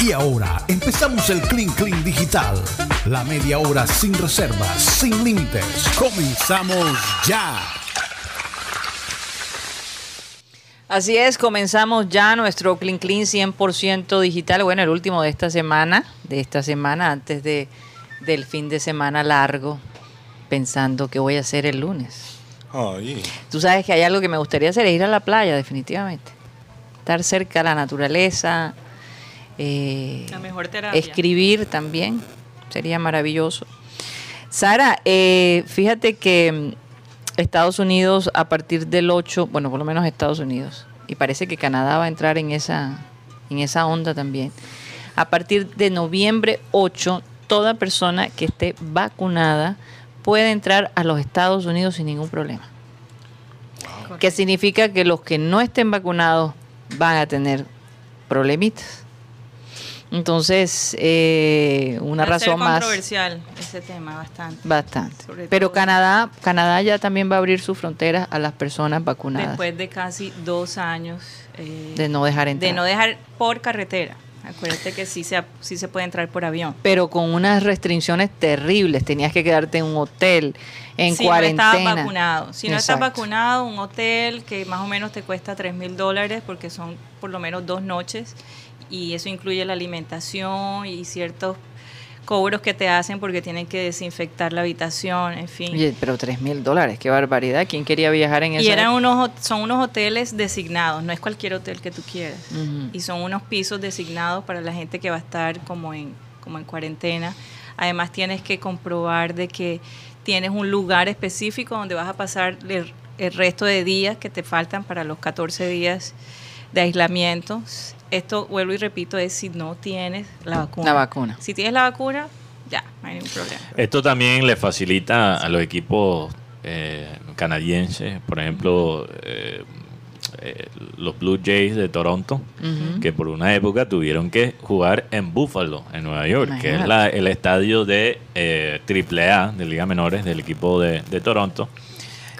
Y ahora empezamos el Clean Clean Digital. La media hora sin reservas, sin límites. Comenzamos ya. Así es, comenzamos ya nuestro Clean Clean 100% digital. Bueno, el último de esta semana, de esta semana antes de, del fin de semana largo, pensando que voy a hacer el lunes. Ay. Tú sabes que hay algo que me gustaría hacer, es ir a la playa, definitivamente. Estar cerca de la naturaleza, eh, La mejor terapia. escribir también, sería maravilloso. Sara, eh, fíjate que mm, Estados Unidos a partir del 8, bueno, por lo menos Estados Unidos, y parece que Canadá va a entrar en esa, en esa onda también. A partir de noviembre 8, toda persona que esté vacunada puede entrar a los Estados Unidos sin ningún problema. Que significa que los que no estén vacunados van a tener problemitas. Entonces, eh, una a ser razón más. controversial ese tema, bastante. Bastante. Pero Canadá, Canadá ya también va a abrir sus fronteras a las personas vacunadas. Después de casi dos años eh, de no dejar entrar. de no dejar por carretera. Acuérdate que sí se, sí se puede entrar por avión. Pero con unas restricciones terribles. Tenías que quedarte en un hotel, en si cuarentena. no estás vacunado. Si no estás Exacto. vacunado, un hotel que más o menos te cuesta 3 mil dólares porque son por lo menos dos noches y eso incluye la alimentación y ciertos cobros que te hacen porque tienen que desinfectar la habitación, en fin. Oye, pero tres mil dólares, qué barbaridad. ¿Quién quería viajar en y esa eran unos, son unos hoteles designados, no es cualquier hotel que tú quieras. Y son unos pisos designados para la gente que va a estar como en, como en cuarentena. Además tienes que comprobar de que tienes un lugar específico donde vas a pasar el, el resto de días que te faltan para los 14 días de aislamiento. Esto, vuelvo y repito, es si no tienes la vacuna. La vacuna. Si tienes la vacuna, ya, no hay ningún problema. Esto también le facilita a los equipos eh, canadienses, por ejemplo, eh, eh, los Blue Jays de Toronto, que por una época tuvieron que jugar en Buffalo, en Nueva York, que es la- el estadio de eh, AAA, de Liga Menores, del equipo de, de Toronto.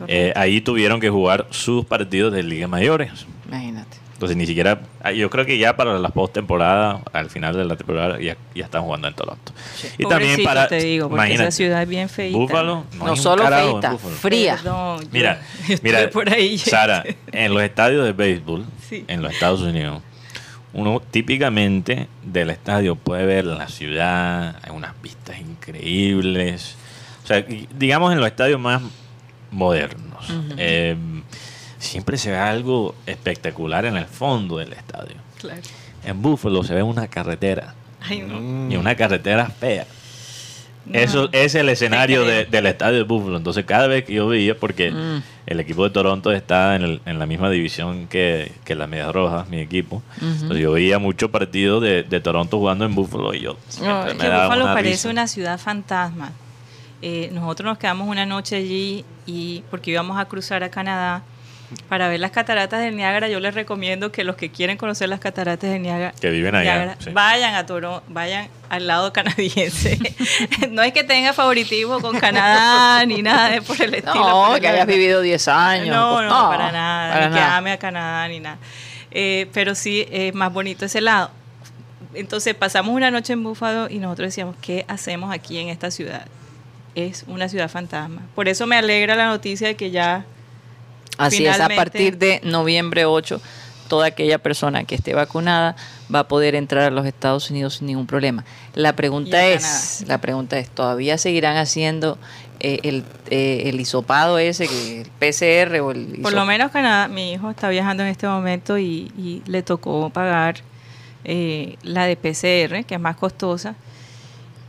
Eh, ahí tuvieron que jugar sus partidos de Liga Mayores. Imagínate. Entonces ni siquiera, ah, yo creo que ya para la postemporada, al final de la temporada, ya, ya están jugando en Toronto. Y también para, te digo, porque imagínate, esa ciudad es bien. Búfalo, No, hay solo feita, fría. Perdón, yo Mira, mira, por ahí. Sara, en los estadios de béisbol, Sí. en los Estados Unidos, uno típicamente del estadio puede ver la ciudad, hay unas vistas increíbles. O sea, digamos en los estadios más modernos. eh, siempre se ve algo espectacular en el fondo del estadio. Claro. En Buffalo se ve una carretera. Ay, no. Y una carretera fea. No. Eso es el escenario de- del estadio de Buffalo. Entonces, cada vez que yo veía, porque Mm. el equipo de Toronto está en, el- en la misma división que, que las Medias Rojas, mi equipo. Entonces, yo veía muchos partidos de, de Toronto jugando en Buffalo y yo Es me que una parece risa. una ciudad fantasma. Eh, nosotros nos quedamos una noche allí y porque íbamos a cruzar a Canadá para ver las cataratas del Niágara. Yo les recomiendo que los que quieren conocer las cataratas del Niágara, Que viven allá, Niágara, sí. vayan a Toronto, vayan al lado canadiense. no es que tenga favoritismo con Canadá ni nada de por el estilo. No, que hayas vivido 10 años. no, no, No, para nada. para ni que ame a Canadá ni nada. Eh, pero sí es más bonito ese lado. Entonces pasamos una noche en Búfalo y nosotros decíamos, ¿qué hacemos aquí en esta ciudad? Es una ciudad fantasma. Por eso me alegra la noticia de que ya Así es, a partir de noviembre 8, toda aquella persona que esté vacunada va a poder entrar a los Estados Unidos sin ningún problema. La pregunta es, la pregunta es, ¿todavía seguirán haciendo eh, el, eh, el hisopado ese, que el PCR o el Por lo menos Canadá, mi hijo está viajando en este momento y, y le tocó pagar eh, la de PCR, que es más costosa,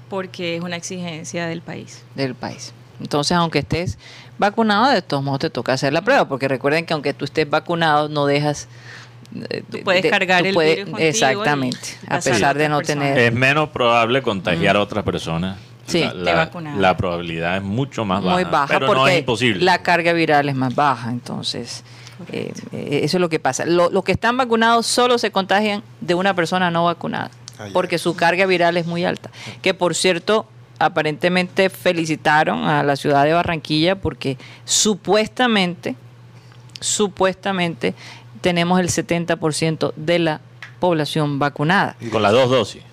porque es una exigencia del país. del país? Entonces, aunque estés vacunado, de todos modos te toca hacer la prueba, porque recuerden que aunque tú estés vacunado, no dejas... eh, Tú de- puedes de- cargar tú el puedes- virus Exactamente, a pesar de no persona. tener... Es menos probable contagiar a otras personas. Sí. La, la- vacunado. la probabilidad es mucho más baja. muy baja pero porque no es imposible. la carga viral es más baja. Entonces, eh, eh, eso es lo que pasa. Lo- los que están vacunados solo se contagian de una persona no vacunada Ah, ya. porque su carga viral es muy alta. Que por cierto, aparentemente felicitaron a la ciudad de Barranquilla porque supuestamente, supuestamente tenemos el 70% de la población vacunada. Con las dos dosis.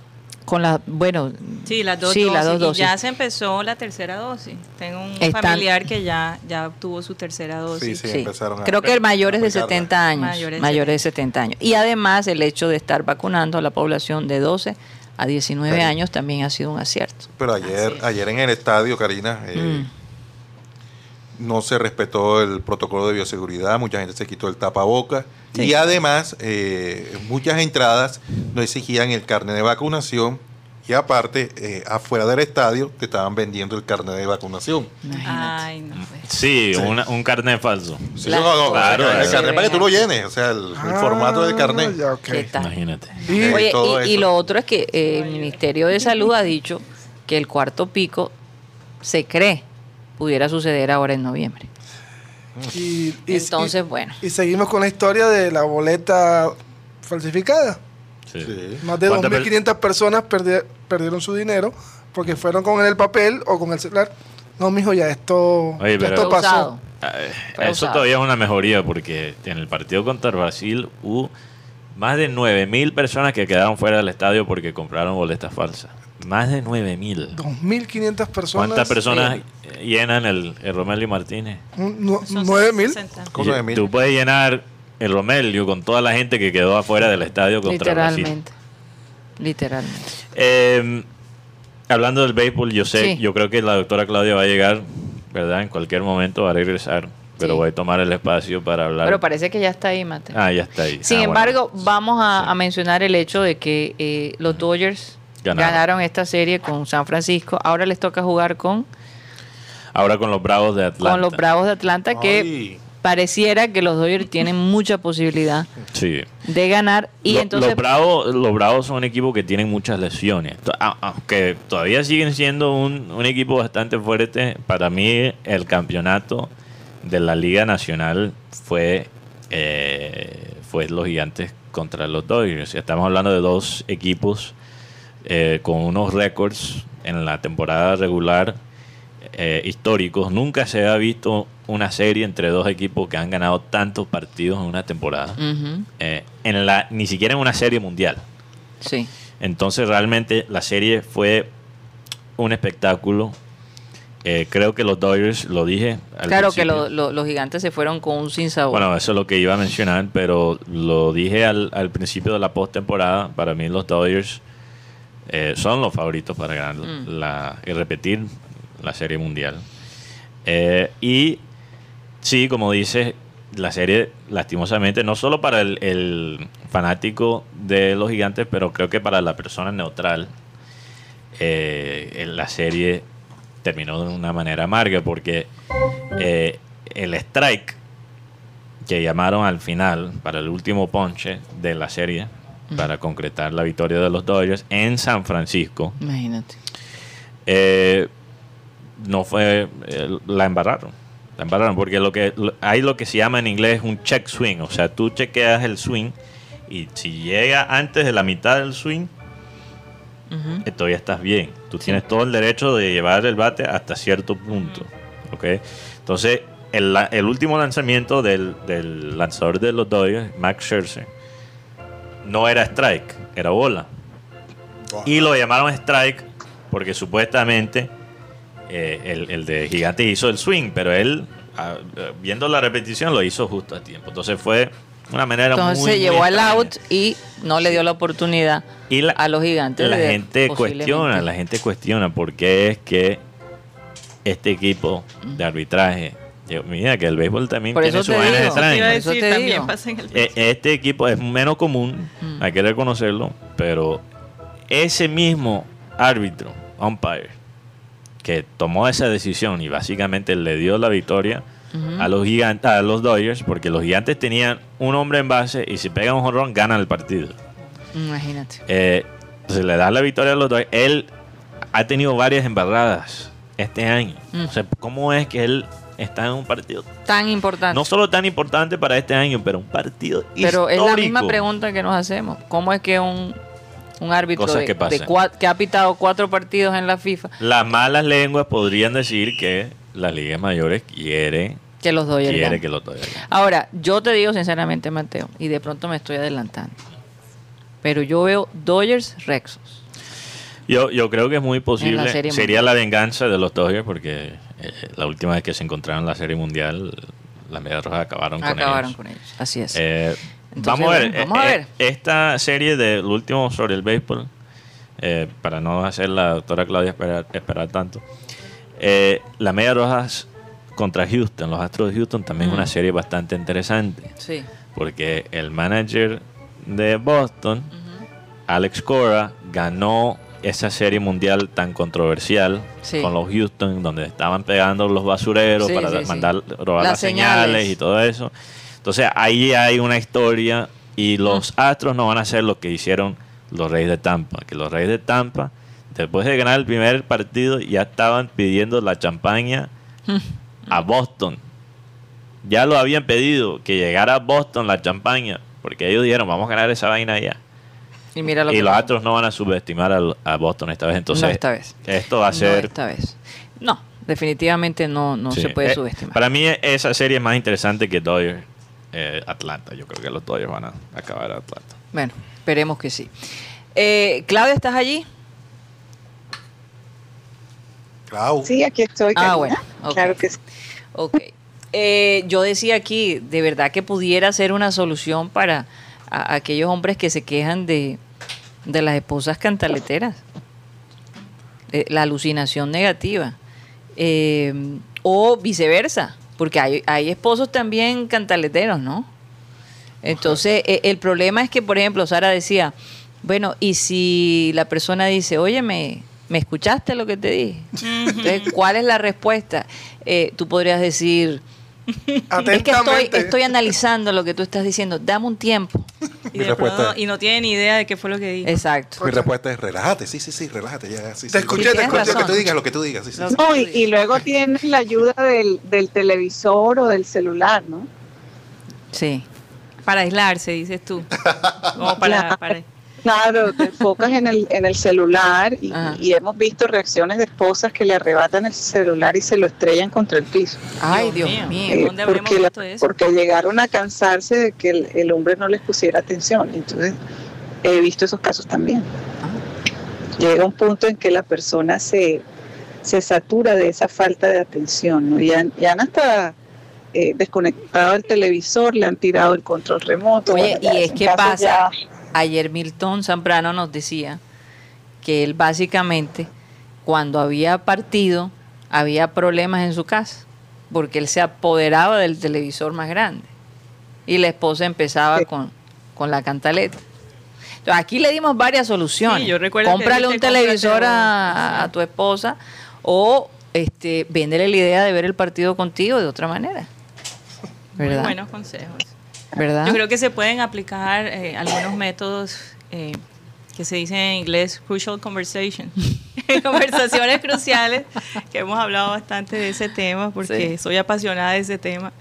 Con la, bueno, Sí, las dos, sí, dosis. las dos Y dosis. ya se empezó la tercera dosis. Tengo un Están- familiar que ya, ya obtuvo su tercera dosis. Sí, Sí. empezaron a Creo que mayores de aplicarla. 70 años. Mayores Mayores, de de 70 años. Y además el hecho de estar vacunando a la población de 12 a 19 Claro. años también ha sido un acierto. Pero ayer, ayer en el estadio, Karina, eh, no se respetó el protocolo de bioseguridad, mucha gente se quitó el tapaboca y además eh, muchas entradas no exigían el carnet de vacunación y aparte, eh, afuera del estadio te estaban vendiendo el carnet de vacunación. Imagínate. Ay, no. pues. Sí, Sí. una- un carnet falso. Sí, Las no, no, Claro, el, eso carnet para que tú lo llenes, o sea, el, el Ah, formato del carnet. ya, ok. ¿Qué tal? Imagínate. Y- Oye, y, lo otro es que eh, el Ministerio de Salud ha dicho que el cuarto pico se cree pudiera suceder ahora en noviembre. y- y- Entonces, y- bueno. Y seguimos con la historia de la boleta falsificada. Sí. Sí. Más de ¿Cuántas per- 2.500 personas perdi- perdieron su dinero porque fueron con el papel o con el celular. No, mijo, ya esto, Oye, ya pero- esto pasó. Ah, Fue Eso usado. todavía es una mejoría porque en el partido contra Brasil hubo más de 9.000 personas que quedaron fuera del estadio porque compraron boletas falsas. Más de 9.000. 2.500 personas. ¿Cuántas personas llenan el, el Romelio Martínez? Nu- Son 9.000. 60. Con Y 9.000. Tú puedes llenar el Romelio con toda la gente que quedó afuera del estadio contra Brasil. Literalmente. Literalmente. Eh, hablando del béisbol, yo sé, Sí. yo creo que la doctora Claudia va a llegar, ¿verdad? En cualquier momento va a regresar, pero Sí. voy a tomar el espacio para hablar. Pero parece que ya está ahí, Mate. Ah, ya está ahí. Sin Ah, embargo, bueno. vamos a, Sí. a mencionar el hecho de que eh, los Dodgers Ganaron. ganaron. esta serie con San Francisco. Ahora les toca jugar con, Ahora con los Bravos de Atlanta. con los Bravos de Atlanta, que Ay. Pareciera que los Dodgers tienen mucha posibilidad Sí. de ganar. Y Lo- entonces, los, Bravos, los Bravos son un equipo que tienen muchas lesiones. Aunque todavía siguen siendo un, un equipo bastante fuerte, para mí el campeonato de la Liga Nacional fue, eh, fue los gigantes contra los Dodgers. Estamos hablando de dos equipos eh, con unos récords en la temporada regular eh, históricos. Nunca se ha visto una serie entre dos equipos que han ganado tantos partidos en una temporada eh, en la, ni siquiera en una serie mundial. sí. Entonces realmente la serie fue un espectáculo. Eh, creo que los Dodgers, lo dije. al Claro que principio. lo- lo- los gigantes se fueron con un sin sabor. Bueno, eso es lo que iba a mencionar, pero lo dije al, al principio de la postemporada. Para mí los Dodgers eh, son los favoritos para ganar Mm. la, y repetir la serie mundial. Eh, y sí, como dices, la serie lastimosamente, no solo para el, el fanático de los gigantes, pero creo que para la persona neutral, eh, la serie terminó de una manera amarga porque eh, el strike que llamaron al final para el último ponche de la serie para concretar la victoria de los Dodgers en San Francisco Imagínate. eh, no fue eh, la embarraron la embarraron porque lo que lo- hay lo que se llama en inglés un check swing o sea tú chequeas el swing y si llega antes de la mitad del swing eh, todavía estás bien. Tú tienes todo el derecho de llevar el bate hasta cierto punto. ¿ok? Entonces, el, el último lanzamiento del, del lanzador de los Dodgers, Max Scherzer, no era strike, era bola. Y lo llamaron strike porque supuestamente eh, el, el de Gigante hizo el swing, pero él, ah, eh, viendo la repetición, lo hizo justo a tiempo. Entonces fue una manera Entonces muy... llevó al out y no le dio la oportunidad Y la- a los gigantes. la de gente cuestiona, la gente cuestiona por qué es que este equipo de arbitraje, mira que el béisbol también Por tiene sus vainas extrañas. Eh, Este equipo es menos común, Mm. hay que reconocerlo, pero ese mismo árbitro, umpire, que tomó esa decisión y básicamente le dio la victoria a los gigantes, a los Dodgers, porque los gigantes tenían un hombre en base y si pegan un jonrón ganan el partido. Imagínate. Eh, se le da la victoria a los Dodgers. Él ha tenido varias embarradas este año. Mm. O sea, ¿cómo es que él está en un partido Tan importante. no solo tan importante para este año, pero un partido Pero es la histórico? misma pregunta que nos hacemos. ¿Cómo es que un, un árbitro Cosas de, que de cua- que ha pitado cuatro partidos en la FIFA Las malas lenguas podrían decir que las ligas mayores quieren, que los Dodgers quiere que los ganen. Ahora, yo te digo sinceramente, Mateo, y de pronto me estoy adelantando. Pero yo veo Dodgers Rexos. Yo, yo creo que es muy posible. Sería mundial. la venganza de los Dodgers porque eh, la última vez que se encontraron en la Serie Mundial, las Medias Rojas acabaron, con Acabaron ellos. con ellos. Así es. Eh, Entonces, vamos a ver. vamos a eh, ver. eh, esta serie de lo último sobre el béisbol, eh, para no hacer la doctora Claudia esperar, esperar tanto, eh, las Medias Rojas contra Houston, los Astros de Houston, también es una serie bastante interesante. sí. Porque el manager de Boston, Alex Cora, ganó esa serie mundial tan controversial Sí. con los Houston, donde estaban pegando los basureros Sí, para mandar robar Las las, señales. señales. y todo eso. Entonces ahí hay una historia y los Astros no van a hacer lo que hicieron los Reyes de Tampa, que los Reyes de Tampa, después de ganar el primer partido, ya estaban pidiendo la champaña a Boston. Ya lo habían pedido, que llegara a Boston la champaña, porque ellos dijeron, vamos a ganar esa vaina allá. Y mira lo Y que los. Astros no van a subestimar a, Boston esta vez. Entonces, No esta vez. esto va a No ser... esta vez. No, definitivamente no, no sí. se puede Eh, subestimar. Para mí esa serie es más interesante que Dodgers eh, Atlanta. Yo creo que los Dodgers van a acabar a Atlanta. Bueno, esperemos que sí. Eh, Claudia, ¿estás allí? Clau. Sí, aquí estoy. Ah, bueno, ok. Claro que sí. Ok. Eh, yo decía aquí, de verdad que pudiera ser una solución para a- aquellos hombres que se quejan de, de las esposas cantaleteras. Eh, la alucinación negativa. Eh, o viceversa, porque hay, hay esposos también cantaleteros, ¿no? Entonces, eh, el problema es que, por ejemplo, Sara decía, bueno, y si la persona dice, oye, ¿me, ¿me escuchaste lo que te dije? Entonces, ¿cuál es la respuesta? Eh, tú podrías decir, es que estoy, analizando lo que tú estás diciendo, dame un tiempo. Y, Mi pronto respuesta- no- y no tiene ni idea de qué fue lo que dijo. Exacto. Mi respuesta es relájate, sí, sí, sí, relájate ya. Sí, Te sí. escuché, te Lo escuché. que tú digas, lo que tú digas, sí, sí. Lo- sí. No, y, y luego tienes la ayuda del, del televisor o del celular, ¿no? Sí. Para aislarse, dices tú. Como para, para- Claro, te enfocas en el, en el celular y, hemos visto reacciones de esposas que le arrebatan el celular y se lo estrellan contra el piso. Ay, Dios, Dios mío. Eh, ¿Dónde habremos porque, visto eso? porque llegaron a cansarse de que el, el hombre no les pusiera atención. Entonces, he visto esos casos también. Llega un punto en que la persona se, se satura de esa falta de atención. ¿no? Y, han, y han hasta eh, desconectado el televisor, le han tirado el control remoto. Oye, Bueno, y es que pasa, ya- ayer Milton Zambrano nos decía que él básicamente, cuando había partido, había problemas en su casa, porque él se apoderaba del televisor más grande. Y la esposa empezaba Sí. con, con la cantaleta. Entonces, aquí le dimos varias soluciones. Sí, yo recuerdo que Cómprale un televisor a, tu esposa o este, véndele la idea de ver el partido contigo de otra manera. Muy buenos consejos. ¿Verdad? Yo creo que se pueden aplicar eh, algunos métodos eh, que se dicen en inglés crucial conversation. Conversaciones cruciales, que hemos hablado bastante de ese tema porque Sí. soy apasionada de ese tema.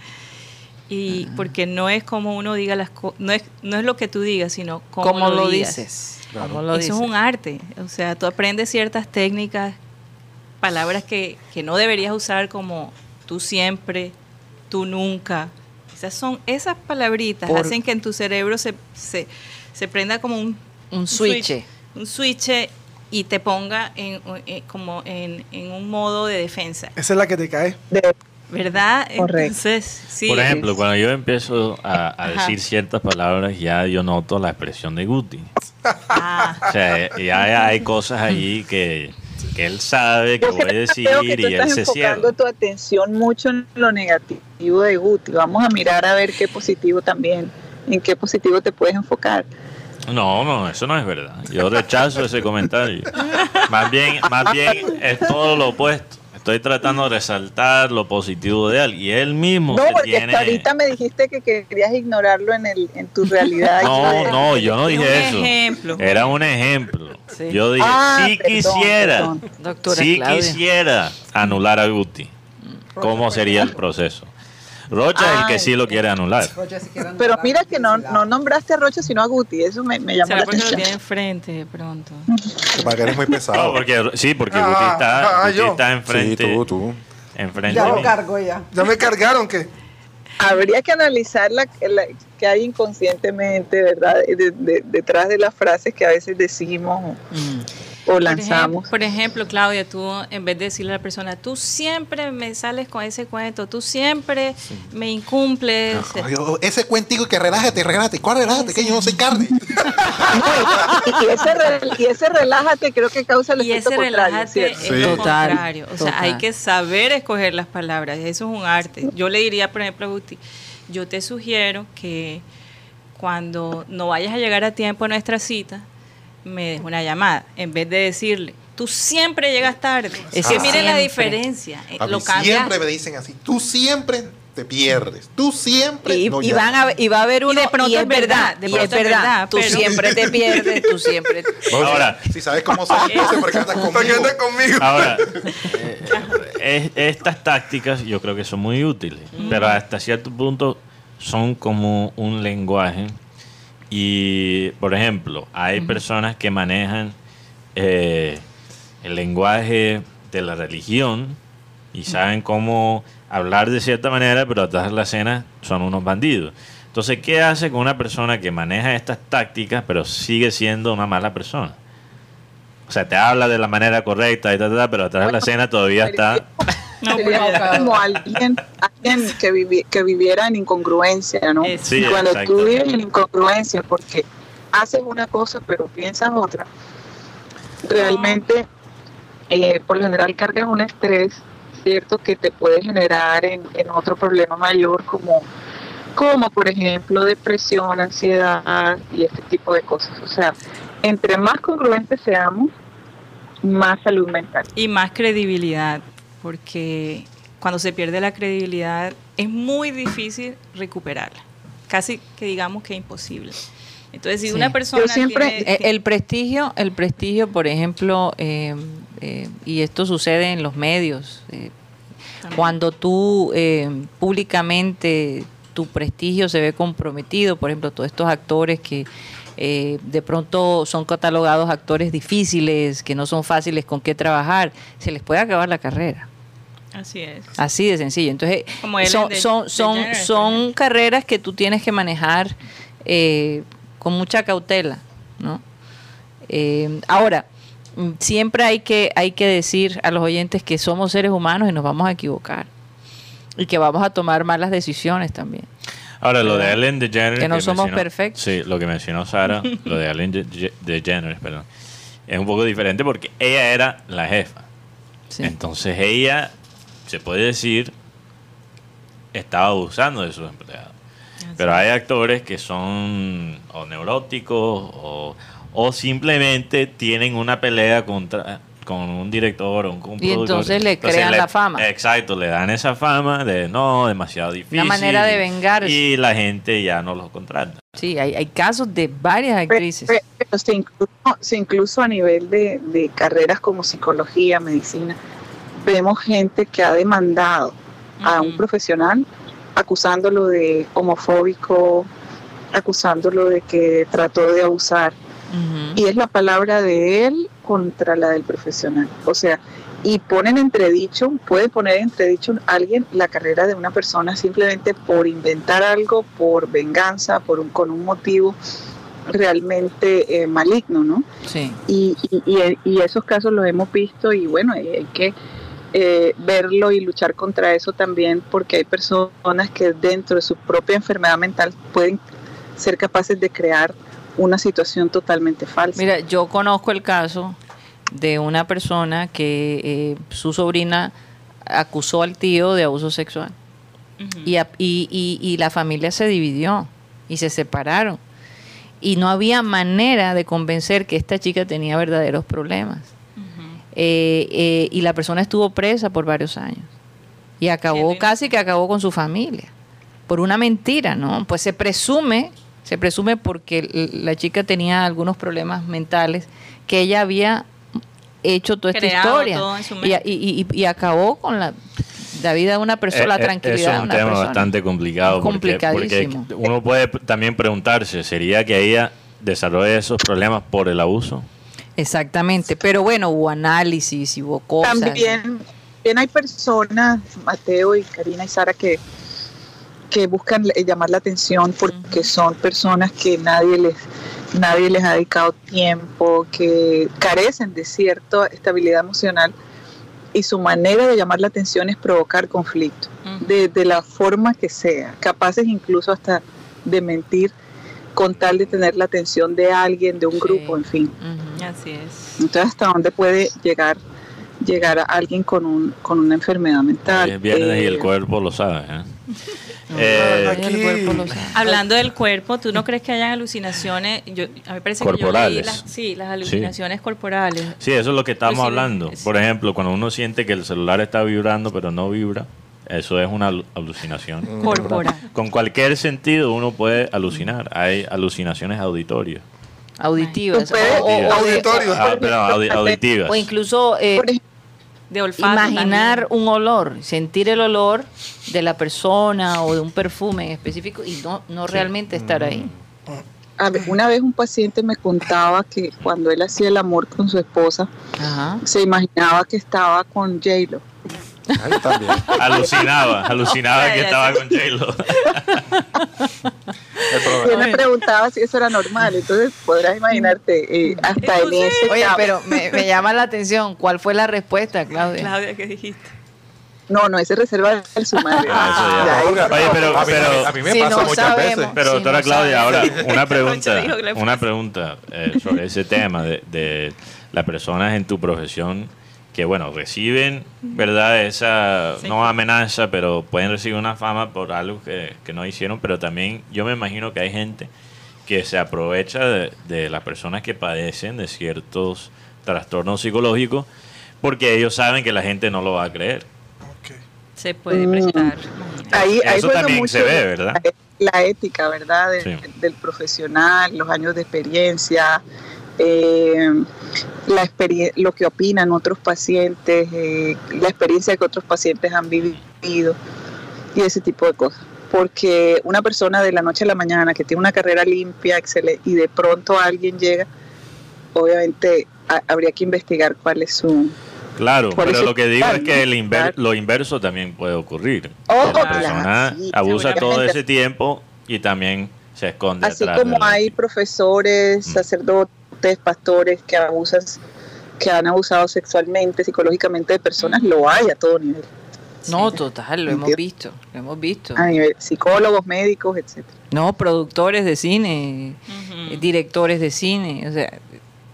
Y porque no es como uno diga las cosas, no es, no es lo que tú digas, sino cómo, ¿Cómo lo digas. dices? Claro. ¿Cómo lo Eso dices? es un arte. O sea, tú aprendes ciertas técnicas, palabras que, que no deberías usar como tú siempre, tú nunca. Son esas palabritas Por- hacen que en tu cerebro se, se, se prenda como un, Un switch. un switch y te ponga en, en- como en, en un modo de defensa, Esa es la que te cae. de- ¿verdad? Correcto. Entonces, sí. Por ejemplo, cuando yo empiezo a, a decir ciertas palabras, ya yo noto la expresión de Guti. Ah, O sea, ya hay, hay cosas allí que, que él sabe que Yo voy a decir que tú y él estás se enfocando cierra. tu atención mucho en lo negativo de Guti. Vamos a mirar a ver qué positivo también, en qué positivo te puedes enfocar. No, no, eso no es verdad. Yo rechazo ese comentario. Más bien, más bien es todo lo opuesto. Estoy tratando de resaltar lo positivo de él y él mismo No, que porque tiene. hasta ahorita me dijiste que querías ignorarlo en el en tu realidad. No, no, yo no dije un eso. ejemplo. Era un ejemplo. Sí. Yo dije, Ah, si perdón, quisiera, perdón. Doctora si Claudia. quisiera anular a Guti, ¿cómo sería el proceso? Rocha es el que Ay, sí lo quiere anular. Pero mira que no, no nombraste a Rocha sino a Guti, eso me, me llamó será la porque lo atención. tiene enfrente de pronto. Para que eres muy No, pesado. porque, sí, porque Ah, Guti está, ah, Guti yo. está Sí, enfrente. tú, tú. enfrente Ya lo cargo ya. Ya me cargaron que habría que analizar la, la- que hay inconscientemente, ¿verdad? De- de- detrás de las frases que a veces decimos Mm. O Por lanzamos. ejemplo, por ejemplo, Claudia, tú en vez de decirle a la persona, tú siempre me sales con ese cuento, tú siempre me incumples. Ay, oh, Ese cuentico que relájate, relájate. ¿Cuál relájate? Que yo no soy carne. y, ese re- y ese relájate creo que causa el Y efecto ese contrario, relájate es Sí. lo Total, contrario. O sea, total. hay que saber escoger las palabras. Eso es un arte. Yo le diría, por ejemplo, a Guti, yo te sugiero que cuando no vayas a llegar a tiempo a nuestra cita, me des una llamada. En vez de decirle, tú siempre llegas tarde. Es que Ah. miren la diferencia. Eh, A Lo cambia. siempre me dicen así. Tú siempre te pierdes. Tú siempre. Y, no y van a, y va a haber Y uno de pronto y es es verdad, verdad, de y pronto es es verdad, verdad, tú pero- siempre te pierdes, tú siempre Ahora, Si sabes cómo soy, entonces ¿por qué andas ¿Para qué conmigo? conmigo? ahora eh, es- estas tácticas yo creo que son muy útiles, pero hasta cierto punto son como un lenguaje. Y, por ejemplo, hay personas que manejan eh, el lenguaje de la religión y saben cómo hablar de cierta manera, pero atrás de la escena son unos bandidos. Entonces, ¿qué hace con una persona que maneja estas tácticas, pero sigue siendo una mala persona? O sea, te habla de la manera correcta y tal, tal, pero atrás de la escena todavía está... No, Sería pero- como alguien, alguien que, vivi- que viviera en incongruencia, ¿no? Sí, y cuando exacto. tú vives en incongruencia porque haces una cosa pero piensas otra, realmente eh, por lo general cargas un estrés, ¿cierto? Que te puede generar en, en otro problema mayor como, como por ejemplo depresión, ansiedad y este tipo de cosas. O sea, entre más congruentes seamos, más salud mental. y más credibilidad, porque cuando se pierde la credibilidad es muy difícil recuperarla, casi que digamos que imposible. Entonces, si Sí. una persona Yo siempre- tiene- Eh, El prestigio, el prestigio, por ejemplo, eh, eh, y esto sucede en los medios, eh, cuando tú eh, públicamente tu prestigio se ve comprometido, por ejemplo, todos estos actores que eh, de pronto son catalogados actores difíciles, que no son fáciles con qué trabajar, se les puede acabar la carrera. Así es. Así de sencillo. Entonces, son, de- son, son, son carreras que tú tienes que manejar eh, con mucha cautela, ¿no? Eh, ahora, siempre hay que, hay que decir a los oyentes que somos seres humanos y nos vamos a equivocar. Y que vamos a tomar malas decisiones también. Ahora, lo de. Ellen DeGeneres... Que no somos mencionó- perfectos. Sí, lo que mencionó Sara, lo de Ellen De- DeGeneres, perdón, es un poco diferente porque ella era la jefa. Sí. Entonces ella, se puede decir, estaba abusando de sus empleados. Pero hay actores que son o neuróticos o, o simplemente tienen una pelea contra con un director o un, con un Y entonces le crean la fama. Exacto, le dan esa fama de no, demasiado difícil. Una manera de vengarse. Y la gente ya no los contrata. Sí, hay, hay casos de varias actrices. Pero, pero si incluso, si incluso a nivel de, de carreras como psicología, medicina, vemos gente que ha demandado a un profesional acusándolo de homofóbico, acusándolo de que trató de abusar. Y es la palabra de él contra la del profesional. O sea, y ponen entredicho, puede poner entredicho alguien la carrera de una persona simplemente por inventar algo, por venganza, por un, con un motivo realmente eh, maligno, ¿no? Sí. Y, y, y- y esos casos los hemos visto y bueno, hay que eh, verlo y luchar contra eso también porque hay personas que dentro de su propia enfermedad mental pueden ser capaces de crear una situación totalmente falsa. Mira, yo conozco el caso de una persona que eh, su sobrina acusó al tío de abuso sexual Ujú. y, a- y- y- y la familia se dividió y se separaron. Y no había manera de convencer que esta chica tenía verdaderos problemas. Eh, eh, y la persona estuvo presa por varios años. Y acabó casi que acabó con su familia. Por una mentira, ¿no? Pues se presume, se presume porque la chica tenía algunos problemas mentales que ella había hecho toda esta historia. todo en su Y, mente. y- y- y acabó con la, la vida de una persona, la Eh, eh, tranquilidad Eso es de un una tema persona. bastante complicado. porque- uno puede también preguntarse, ¿sería que ella desarrolla esos problemas por el abuso? Exactamente, pero bueno, hubo análisis y hubo cosas. También, hay personas, Mateo y Karina y Sara, que, que buscan llamar la atención porque son personas que nadie les nadie les ha dedicado tiempo, que carecen de cierta estabilidad emocional y su manera de llamar la atención es provocar conflicto, de, de la forma que sea, capaces incluso hasta de mentir con tal de tener la atención de alguien, de un Sí. grupo, en fin. Así es. Entonces, ¿hasta dónde puede llegar llegar a alguien con, un, con una enfermedad mental? Es viernes y el cuerpo lo sabe. ¿eh? Eh, el Aquí- cuerpo lo sabe. Hablando del cuerpo, ¿tú no crees que hayan alucinaciones? Yo, a mí parece que yo leí Corporales. las, sí, las alucinaciones corporales. Sí, eso es lo que estamos Inclusive, hablando. sí. Por ejemplo, cuando uno siente que el celular está vibrando pero no vibra, eso es una alu- alucinación. Corporal. Con cualquier sentido uno puede alucinar. Hay alucinaciones auditorias. Auditivas. O- o- o- Auditorio. Ah, perdón, audi- auditivas. o incluso eh, De olfato. imaginar también. un olor, sentir el olor de la persona o de un perfume en específico y no, no realmente estar ahí. a ver, una vez un paciente me contaba que cuando él hacía el amor con su esposa, Ajá. se imaginaba que estaba con J-Lo. Ah, yo también. Alucinaba, alucinaba que estaba con J-Lo. El Y problema- él me preguntaba si eso era normal. Entonces podrás imaginarte, eh, hasta en ese Oye, pero me, me llama la atención, ¿cuál fue la respuesta, Claudia? Claudia, ¿qué dijiste? No, no, ese reserva de su madre. Ah, eso ya. Ya, Oye, pero- a mí, pero- a mí me Si pasa no muchas sabemos. veces. Pero doctora no Claudia, ahora una pregunta, le una pregunta eh, sobre ese tema de, de las personas en tu profesión que, bueno, reciben, ¿verdad? Esa, Sí. no amenaza, pero pueden recibir una fama por algo que, que no hicieron, pero también yo me imagino que hay gente que se aprovecha de, de las personas que padecen de ciertos trastornos psicológicos porque ellos saben que la gente no lo va a creer. Se puede Mm. prestar. Ahí, ahí Eso también mucho se ve, la- ¿verdad? La ética, ¿verdad? De- Sí. Del profesional, los años de experiencia, eh, la lo que opinan otros pacientes, eh, la experiencia que otros pacientes han vivido y ese tipo de cosas. Porque una persona de la noche a la mañana que tiene una carrera limpia, excelente, y de pronto alguien llega, obviamente ha- habría que investigar cuál es su... Claro, pero lo que digo es que el Claro. inver- lo inverso también puede ocurrir. Oh, la persona abusa todo ese tiempo y también se esconde Así atrás como hay profesores, Mm. Sacerdotes, pastores que abusan, que han abusado sexualmente, psicológicamente de personas, lo hay a todo nivel. No, total, lo hemos visto, lo hemos visto. A nivel psicólogos, médicos, etcétera. No, productores de cine, directores de cine, o sea,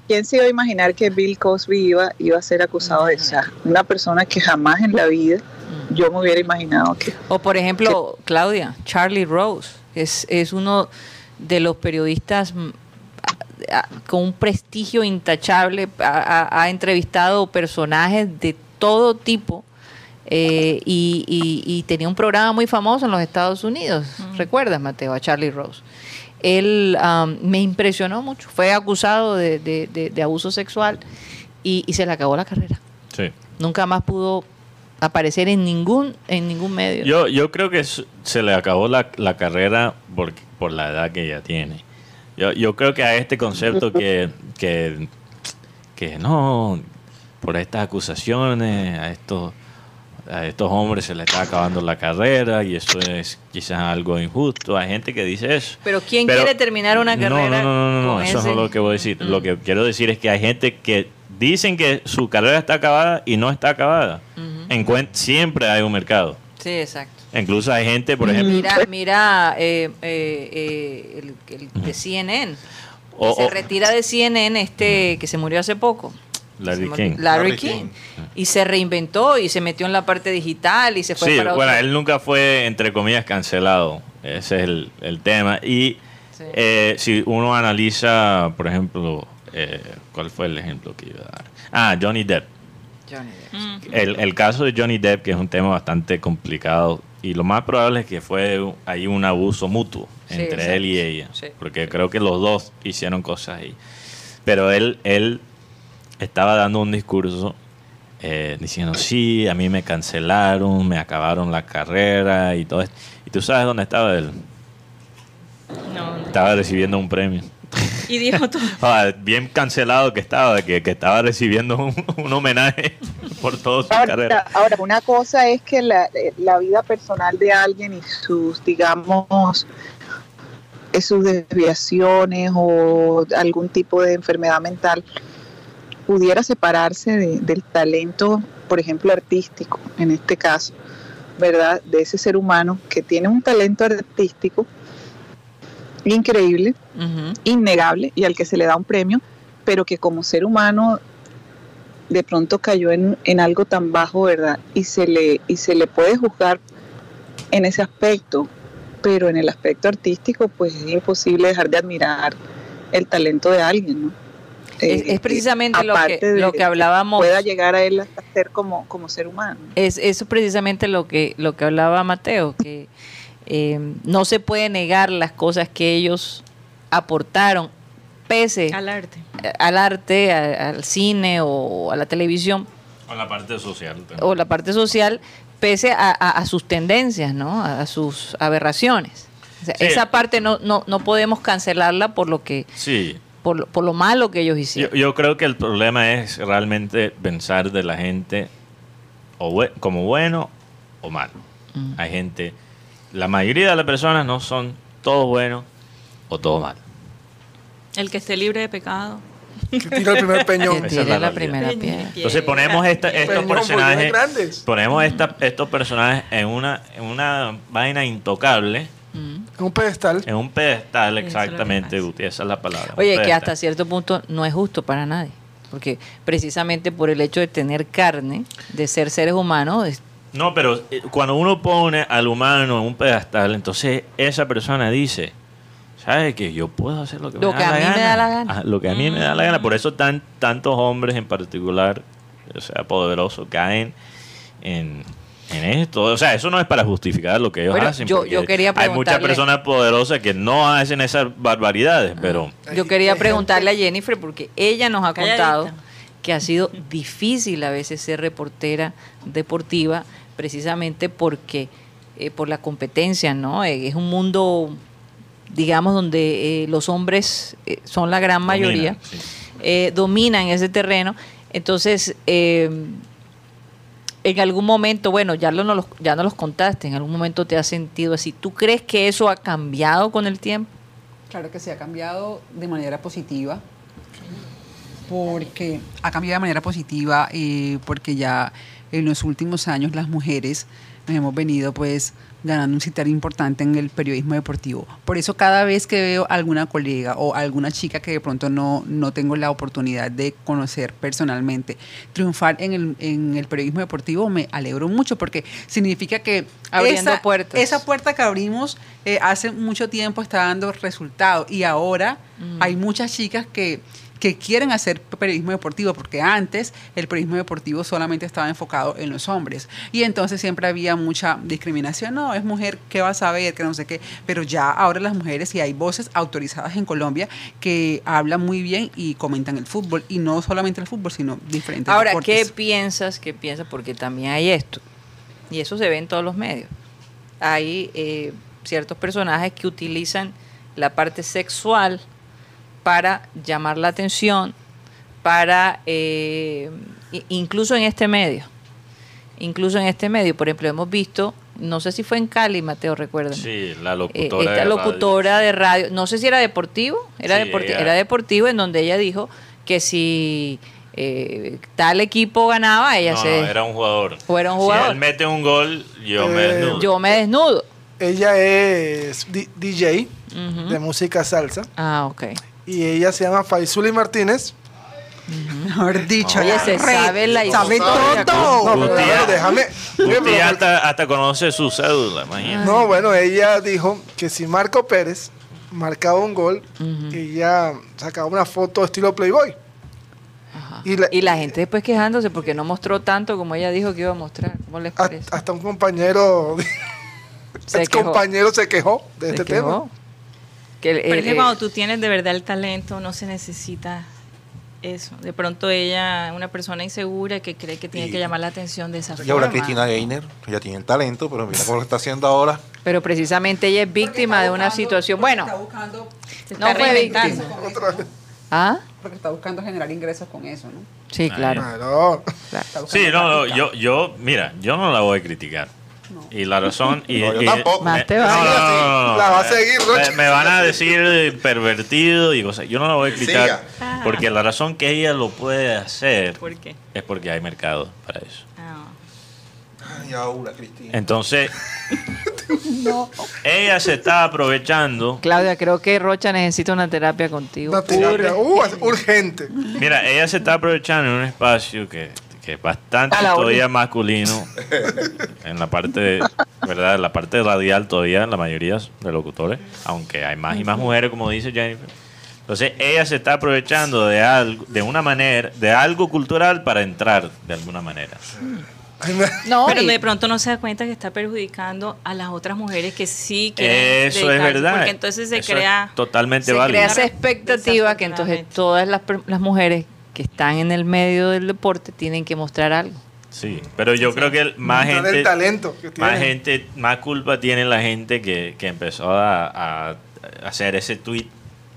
¿Quién se iba a imaginar que Bill Cosby iba, iba a ser acusado de eso? Una persona que jamás en la vida yo me hubiera imaginado que... O por ejemplo, Claudia, Charlie Rose, es, es uno de los periodistas con un prestigio intachable, ha, entrevistado personajes de todo tipo eh, y, y- y tenía un programa muy famoso en los Estados Unidos. ¿Recuerdas, Mateo, a Charlie Rose? Él am, me impresionó mucho, fue acusado de, de- de- de abuso sexual y, y se le acabó la carrera. Sí. Nunca más pudo aparecer en ningún, en ningún medio. Yo, yo creo que se le acabó la, la carrera por, por la edad que ella tiene. Yo, yo creo que a este concepto que, que, que no, por estas acusaciones, a estos, a estos hombres se les está acabando la carrera y eso es quizás algo injusto. Hay gente que dice eso. Pero ¿quién Pero- quiere terminar una carrera? No, no, no, eso no es lo que voy a decir. Lo Mm. que quiero decir es que hay gente que dicen que su carrera está acabada y no está acabada. Siempre hay un mercado. Sí, exacto. Incluso hay gente, por ejemplo, Mira, mira eh, eh, eh, el, el de CNN. O- se o- retira de CNN este que se murió hace poco. Larry King. Larry Larry King. King. Y se reinventó y se metió en la parte digital y se fue Sí, para bueno, otro- él nunca fue, entre comillas, cancelado. Ese es el, el tema. Y Sí. eh, si uno analiza, por ejemplo, eh, ¿cuál fue el ejemplo que iba a dar? Ah, Johnny Depp. Johnny Depp. Mm. El, el caso de Johnny Depp, que es un tema bastante complicado, y lo más probable es que fue ahí un abuso mutuo Sí, entre exacto. él y ella, Sí. porque creo que los dos hicieron cosas ahí. Pero él, él estaba dando un discurso eh, diciendo, sí, a mí me cancelaron, me acabaron la carrera y todo esto. ¿Y tú sabes dónde estaba él? No. Estaba recibiendo un premio. Y dijo todo. Ah, bien cancelado que estaba, que, que estaba recibiendo un, un homenaje por todo su Ahora, carrera. ahora, una cosa es que la, eh, la vida personal de alguien y sus, digamos, eh, sus desviaciones o algún tipo de enfermedad mental pudiera separarse de- del talento, por ejemplo, artístico, en este caso, ¿verdad? De ese ser humano que tiene un talento artístico increíble, innegable y al que se le da un premio, pero que como ser humano de pronto cayó en, en algo tan bajo, ¿verdad? Y se le y se le puede juzgar en ese aspecto, pero en el aspecto artístico pues es imposible dejar de admirar el talento de alguien, ¿no? Es, Eh, es precisamente lo que, de lo que hablábamos. pueda llegar a él hasta ser como, como ser humano. Es eso es precisamente lo que lo que hablaba Mateo, que eh, no se puede negar las cosas que ellos aportaron, pese Al arte. al arte, a- al cine o a la televisión Con la parte social. también. o la parte social, pese a, a- a sus tendencias, ¿no? A, a sus aberraciones. O sea, Sí. Esa parte no, no, no podemos cancelarla por lo que Sí, por, lo- por lo malo que ellos hicieron. yo creo que el problema es realmente pensar de la gente o como bueno o malo. Mm. Hay gente, la mayoría de las personas no son todos buenos o todos malos. El que esté libre de pecado. Que tira el primer peñón. Que es tire la primera piedra. Entonces ponemos esta- estos Peñón, personajes, ponemos esta- estos personajes en una, en una vaina intocable, Mm. En un pedestal. en un pedestal es exactamente. Guti, esa es la palabra. Oye, que hasta cierto punto no es justo para nadie. Porque precisamente por el hecho de tener carne, de ser seres humanos, es- No, pero eh, cuando uno pone al humano en un pedestal, entonces esa persona dice, ¿sabes que Yo puedo hacer lo que, Lo me, que da a mí me da la gana. Ajá, lo que a mí me da la gana. Por eso tan, tantos hombres en particular, o sea, poderosos, caen en, en esto. O sea, eso no es para justificar lo que ellos hacen. yo- yo quería Hay muchas preguntarle- personas poderosas que no hacen esas barbaridades, Ah. pero... yo quería preguntarle a Jennifer, porque ella nos ha Calladita. Que ha sido difícil a veces ser reportera deportiva, precisamente porque eh, por la competencia, ¿no? Eh, es un mundo, digamos, donde eh, los hombres eh, son la gran mayoría. dominan, sí. eh, dominan ese terreno. Entonces, eh, en algún momento, bueno, ya, lo, no los, ya no los contaste, en algún momento te has sentido así. ¿Tú crees que eso ha cambiado con el tiempo? Claro que se ha cambiado de manera positiva, porque ha cambiado de manera positiva, eh, porque ya en los últimos años las mujeres nos hemos venido pues ganando un sitio importante en el periodismo deportivo. Por eso cada vez que veo alguna colega o alguna chica que de pronto no, no tengo la oportunidad de conocer personalmente, triunfar en el, en el periodismo deportivo, me alegro mucho porque significa que Abriendo esa, puertas. esa puerta que abrimos eh, hace mucho tiempo está dando resultado y ahora hay muchas chicas que, que quieren hacer periodismo deportivo porque antes el periodismo deportivo solamente estaba enfocado en los hombres y entonces siempre había mucha discriminación, no, es mujer, ¿qué va a saber? Que no sé qué, pero ya ahora las mujeres y hay voces autorizadas en Colombia que hablan muy bien y comentan el fútbol y no solamente el fútbol, sino diferentes Ahora, deportes. ¿qué piensas? ¿Qué piensas? Porque también hay esto. Y eso se ve en todos los medios. Hay eh, ciertos personajes que utilizan la parte sexual para llamar la atención, para, eh, incluso en este medio, incluso en este medio, por ejemplo, hemos visto, no sé si fue en Cali, Mateo, recuerda. Sí, la Eh, locutora. esta de radio. locutora de radio, no sé si era deportivo, era, Sí, deporti- ella- era deportivo en donde ella dijo que si eh, tal equipo ganaba, ella No, se... no, era un jugador. O era un jugador. Si él mete un gol, yo me Eh, desnudo. Yo me desnudo. Ella es DJ de música salsa. Ah, ok. Y ella se llama Faisuli Martínez. Mejor dicho, Oye, la se re- sabe la sabe historia. todo. No, pero déjame. Pero- hasta, hasta conoce su cédula, imagínate. No, bueno, ella dijo que si Marco Pérez marcaba un gol, ella sacaba una foto estilo Playboy. Ajá. Y la- Y la gente después quejándose porque no mostró tanto como ella dijo que iba a mostrar. ¿Cómo les Hasta, parece? hasta un compañero, Se ex quejó. compañero se quejó de Se este quejó. tema. Que el- Pero es que cuando tú tienes de verdad el talento, no se necesita Eso, de pronto ella, una persona insegura que cree que tiene Y- que llamar la atención de esa Y forma. ahora Cristina Gainer, ella tiene el talento, pero mira cómo lo está haciendo ahora. Pero precisamente ella es víctima de una situación. Bueno, Está buscando, Se no está fue víctima. Otra vez. ¿Ah? porque está buscando generar ingresos con eso, ¿no? Sí, claro. Claro. Sí, no, no, yo, yo, mira, yo no la voy a criticar. Y la razón. Y, No, yo y- tampoco. Me- te no, vale. no, no, no, no. La va a seguir, Rocha. Me, me van a decir pervertido y cosas. Yo no la voy a. Siga. Porque la razón que ella lo puede hacer ¿Por qué? es porque hay mercado para eso. Ah, Ay, ahora Cristina. Entonces, ella se está aprovechando. Claudia, creo que Rocha necesita una terapia contigo. Una terapia. Uh, es urgente. Mira, ella se está aprovechando en un espacio que, que es bastante todavía masculino. En la parte, ¿verdad? En la parte radial todavía, la mayoría de locutores. Aunque hay más y más mujeres, como dice Jennifer. Entonces, ella se está aprovechando de algo, de una manera, de algo cultural para entrar de alguna manera. No, Pero de pronto no se da cuenta que está perjudicando a las otras mujeres que sí quieren Eso es verdad. Porque entonces se Eso es crea... totalmente se válido. crea esa expectativa que entonces todas las, per- las mujeres que están en el medio del deporte tienen que mostrar algo. Sí, pero yo creo que más gente, el talento que más tiene. gente, más culpa tiene la gente que, que empezó a, a hacer ese tweet,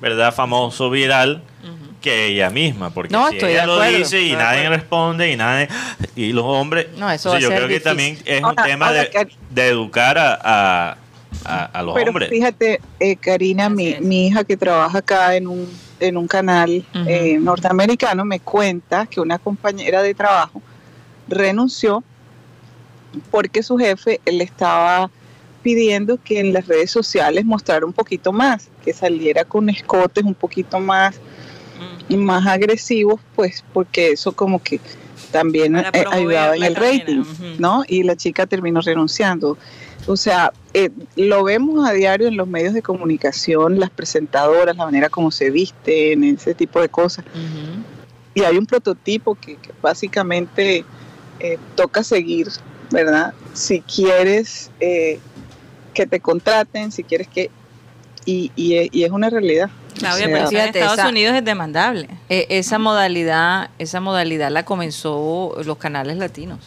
¿verdad? Famoso, viral, que ella misma, porque No, si estoy ella de lo acuerdo, dice y nadie acuerdo. responde y nadie y los hombres, No, eso entonces va a yo creo que difícil. también es un tema ahora, de, de educar a, a, a- a los Pero hombres. fíjate, eh, Karina, mi, mi hija que trabaja acá en un, en un canal eh, norteamericano me cuenta que una compañera de trabajo renunció porque su jefe le estaba pidiendo que en las redes sociales mostrara un poquito más, que saliera con escotes un poquito más, Mm. más agresivos, pues porque eso como que también eh, ayudaba en el rating. ¿no? Y la chica terminó renunciando. O sea, eh, lo vemos a diario en los medios de comunicación, las presentadoras, la manera como se visten, ese tipo de cosas. Y hay un prototipo que, que básicamente eh, toca seguir, ¿verdad? Si quieres que te contraten, si quieres que... Y, y, y es una realidad. Claudia, O sea, pero eso en Estados esa- Unidos es demandable. Eh, esa modalidad, esa modalidad la comenzó los canales latinos.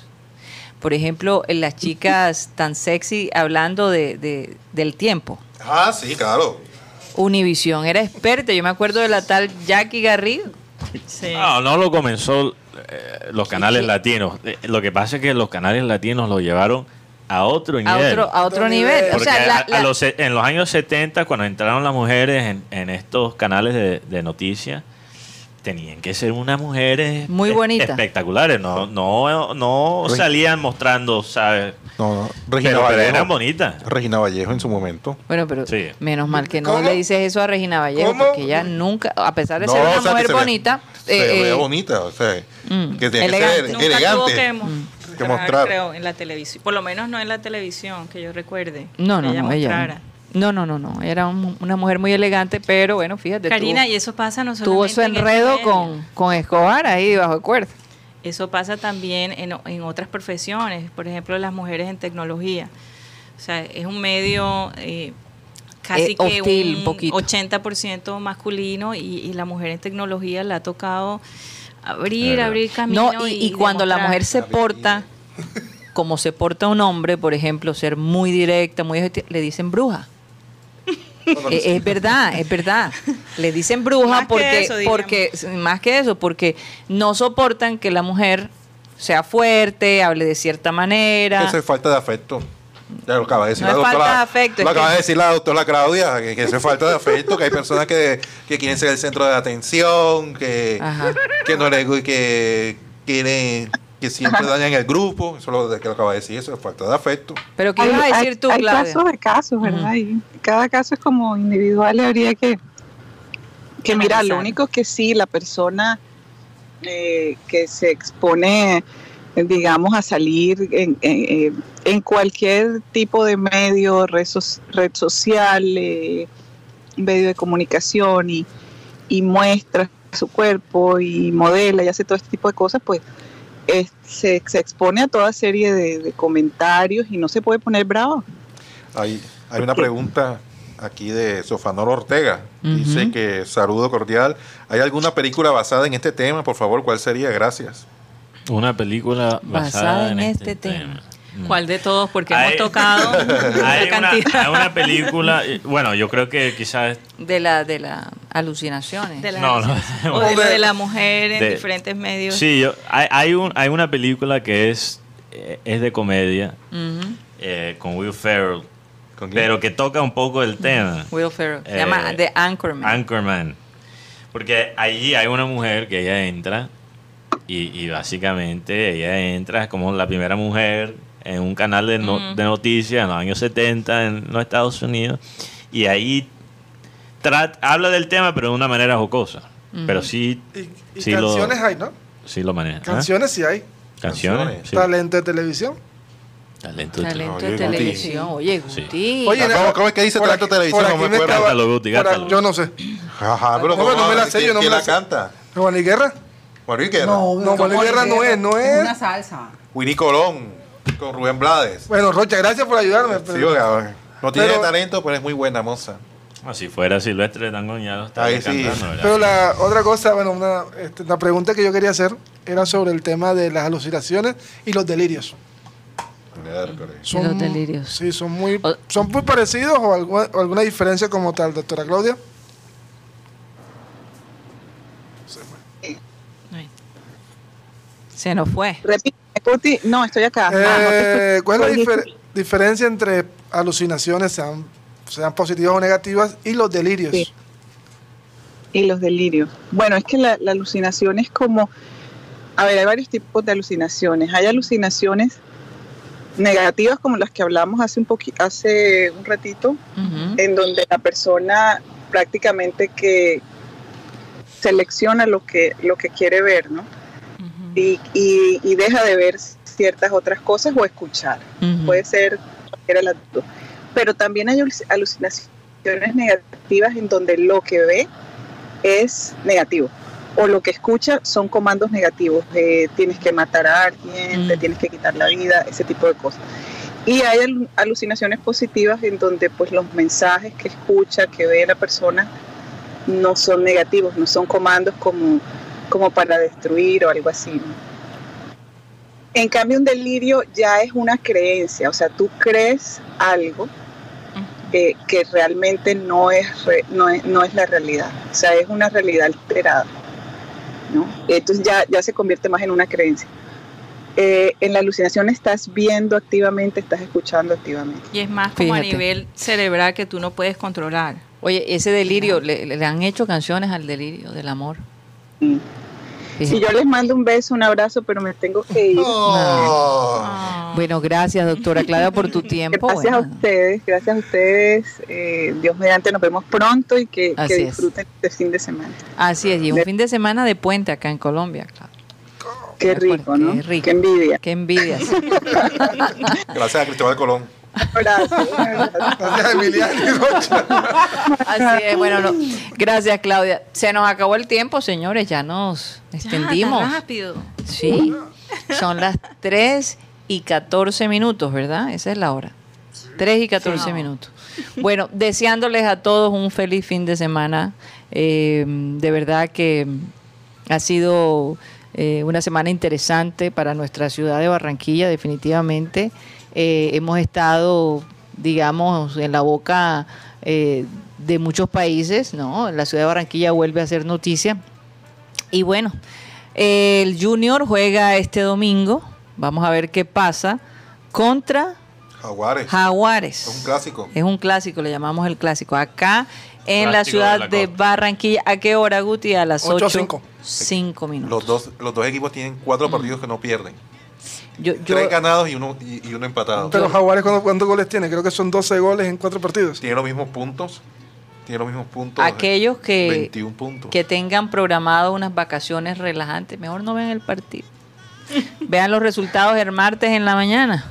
Por ejemplo, en las chicas tan sexy hablando de, de- del tiempo. Ah, sí, claro. Univisión era experta. Yo me acuerdo de la tal Jackie Garrido. Sí. No, no lo comenzó eh, los canales latinos. Eh, Lo que pasa es que los canales latinos lo llevaron a otro A nivel. otro, a otro nivel. O Porque sea, la- a- a los en los años 70, cuando entraron las mujeres en, en estos canales de, de noticias, tenían que ser unas mujeres Muy es- bonitas. espectaculares. No, no, no salían mostrando, ¿sabes? No, no. Regina Pero, pero Vallejo. eran bonitas. Regina Vallejo en su momento. bueno, pero Sí. menos mal que no ¿Cómo? le dices eso a Regina Vallejo, ¿Cómo? porque ella nunca, a pesar de No, ser una o sea, que mujer se ve- bonita, Se eh, ve eh, bonita, o sea, mm, que tiene elegante. que ser Nunca elegante. tuvo que, mo- Que mostrar, creo, en la televisión. Por lo menos no en la televisión, que yo recuerde. no, no, que no, ella. No, no, no, no. Era un- una mujer muy elegante, pero bueno, fíjate. Karina, tuvo- y eso pasa no solamente tuvo su en esta enredo con, con Escobar ahí bajo cuerda. Eso pasa también en, en otras profesiones, por ejemplo, las mujeres en tecnología. O sea, es un medio eh, casi Eh, que hostil, un un poquito. 80% masculino y, y la mujer en tecnología le ha tocado abrir, abrir camino. No, y, y cuando la mujer se porta como se porta un hombre, por ejemplo, ser muy directa, muy le dicen bruja. Eh, es verdad, es verdad. Le dicen bruja Más porque, eso, porque, más que eso, porque no soportan que la mujer sea fuerte, hable de cierta manera. Eso es falta de afecto. Ya lo acaba de decir No la es doctora. falta de afecto, Lo es acaba que- de decir la doctora Claudia, que, que eso es falta de afecto, que hay personas que, que quieren ser el centro de atención, que, Ajá. que no le que quieren que siempre dañan el grupo. Eso es lo que lo acaba de decir, eso es falta de afecto. Pero ¿qué hay, ibas a decir hay- tú, hay Claudia? casos de casos, ¿verdad? Y cada caso es como individual, y habría que, que mirar. Lo único que sí, la persona eh, que se expone, eh, digamos, a salir en, en- cualquier tipo de medio, red, so- red social, eh, medio de comunicación y, y muestra su cuerpo y modela y hace todo este tipo de cosas, pues es- se, se expone a toda serie de, de comentarios y no se puede poner bravo. Hay, hay una pregunta aquí de Sofanor Ortega. Dice que saludo cordial. ¿Hay alguna película basada en este tema? Por favor, ¿cuál sería? Gracias. Una película basada, en, este, tema. Mm. ¿Cuál de todos? Porque Hay- hemos tocado Hay una cantidad. hay una película, eh, bueno, yo creo que quizás De la de las alucinaciones. de la, No, no. o de de la mujer en De- diferentes medios. Sí, yo, hay, hay, un, hay una película que es, eh, es de comedia eh, con Will Ferrell, pero que toca un poco el tema. Will Ferrell. Se Eh, llama The Anchorman. Anchorman. Porque allí hay una mujer que ella entra y, y básicamente ella entra como la primera mujer en un canal de, no- de noticias en los años 70 en los Estados Unidos y ahí habla del tema pero de una manera jocosa. Pero sí, Y, y sí, lo, canciones hay, ¿no? sí lo maneja. ¿Ah? Canciones sí hay. Canciones. Canciones. sí. Talento de televisión. Talento de Talento Oye, de Guti. televisión. Oye, Sí. Guti. Oye, ¿Cómo- cómo es que dice Talento de Televisión? por No me aquí me acuerdo. estaba- por Yo no sé. Ajá, pero No, ¿cómo? no me la sé, ¿Quién- yo no me la la canta? ¿Juan Luis Guerra? Juan Luis Guerra. No, Juan Luis Guerra no es, no es. Una salsa. Winnie Colón con Rubén Blades. Bueno, Rocha, gracias por ayudarme. Sí, pero- oiga, no tiene pero- talento, pero es muy buena moza. Ah, si fuera Silvestre Dangond ya lo estaría Ahí sí. cantando, ¿verdad? Pero la otra cosa, bueno, una, este, la pregunta que yo quería hacer era sobre el tema de las alucinaciones y los delirios. Miércoles. Y los delirios. Sí, son muy, O- son muy parecidos o alguna, o alguna diferencia como tal, doctora Claudia. Ay. Se nos fue. Repite, Guti. No, estoy acá. Ah, no Eh, ¿Cuál es la difer- diferencia entre alucinaciones, sean, sean positivas o negativas, y los delirios? Sí. Y los delirios. Bueno, es que la, la alucinación es como, a ver, hay varios tipos de alucinaciones. Hay alucinaciones negativas como las que hablamos hace un poqui- hace un ratito, en donde la persona prácticamente que selecciona lo que lo que quiere ver, ¿no? Y, y- y deja de ver ciertas otras cosas o escuchar. Puede ser cualquiera de las dos. Pero también hay aluc- alucinaciones negativas en donde lo que ve es negativo. O lo que escucha son comandos negativos. tienes que matar a alguien, te Mm. tienes que quitar la vida, ese tipo de cosas. Y hay alu- alucinaciones positivas en donde pues los mensajes que escucha, que ve la persona, no son negativos, no son comandos como, como para destruir o algo así. ¿no? En cambio, un delirio ya es una creencia, o sea, tú crees algo eh, que realmente no es, re- no, es, no es la realidad, o sea, es una realidad alterada. ¿no? Entonces ya, ya se convierte más en una creencia. Eh, en la alucinación estás viendo activamente, estás escuchando activamente. Y es más como a nivel cerebral que tú no puedes controlar. Oye, ese delirio, le, le han hecho canciones al delirio del amor. Si yo les mando un beso, un abrazo, pero me tengo que ir. Oh. Bueno, gracias, doctora Claudia, por tu tiempo. Gracias a ustedes, gracias a ustedes. Eh, Dios mediante, nos vemos pronto y que, que Así es. disfruten este fin de semana. así es, y un fin de semana de puente acá en Colombia, claro. Qué rico, ¿no? qué rico. Qué envidia. Qué envidia. sí. Gracias a Cristóbal Colón. Abrazo. Gracias, Emiliano. Así es, bueno, no. gracias, Claudia. Se nos acabó el tiempo, señores, ya nos Ya, extendimos. tan rápido. Sí, son las 3 y 14 minutos, ¿verdad? Esa es la hora. 3 y 14 minutos. Bueno, deseándoles a todos un feliz fin de semana. Eh, de verdad que ha sido eh, una semana interesante para nuestra ciudad de Barranquilla, definitivamente. Eh, hemos estado, digamos, en la boca eh, de muchos países, ¿no? La ciudad de Barranquilla vuelve a ser noticia. Y bueno, el Junior juega este domingo. Vamos a ver qué pasa contra Jaguares. Jaguares. Es un clásico. Es un clásico, le llamamos el clásico. Acá en la de ciudad la de. Barranquilla. ¿A qué hora, Guti? A las 8. Ocho, cinco. 5 minutos. Los dos, los dos equipos tienen cuatro partidos que no pierden. Yo, yo- Tres ganados y uno, y, y uno empatado. Pero Jaguares, ¿cuántos, cuántos goles tiene? Creo que son 12 goles en cuatro partidos. Tiene los mismos puntos. Tiene los mismos puntos. aquellos que, 21 puntos. que tengan programado unas vacaciones relajantes, mejor no vean el partido. vean los resultados el martes en la mañana.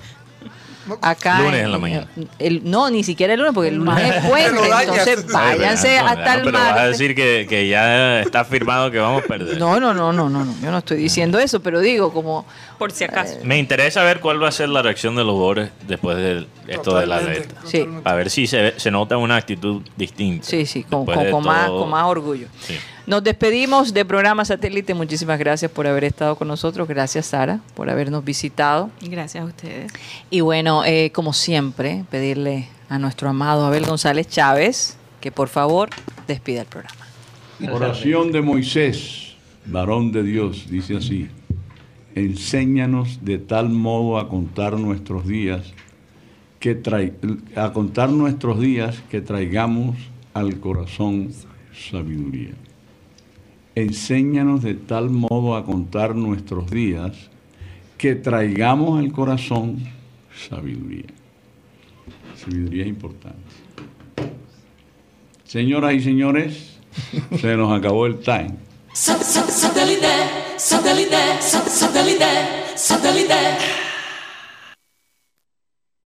Acá. Lunes en la mañana. el- no, ni siquiera el lunes, porque el lunes es Te puente. Entonces, váyanse No, hasta no, el Pero vas a martes. decir que, que ya está firmado que vamos a perder. No, no, no, no, no, no. Yo no estoy diciendo eso, pero digo como Por si acaso. Me interesa ver cuál va a ser la reacción de los jugadores después de esto de la Totalmente, reta. Sí. totalmente. A ver si se, ve- se nota una actitud distinta. Sí, sí, con, con- con más, con más orgullo. Sí. Nos despedimos de programa satélite. Muchísimas gracias por haber estado con nosotros. Gracias, Sara, por habernos visitado. Gracias a ustedes. Y bueno, eh, como siempre, pedirle a nuestro amado Abel González Chávez que por favor despida el programa. Oración de Moisés, varón de Dios, dice así. Enséñanos de tal modo a contar nuestros días que a contar nuestros días que traigamos al corazón sabiduría. Enséñanos de tal modo a contar nuestros días que traigamos al corazón sabiduría. Sabiduría es importante. Señoras y señores, se nos acabó el time. Satellite, satellite, satellite, satellite.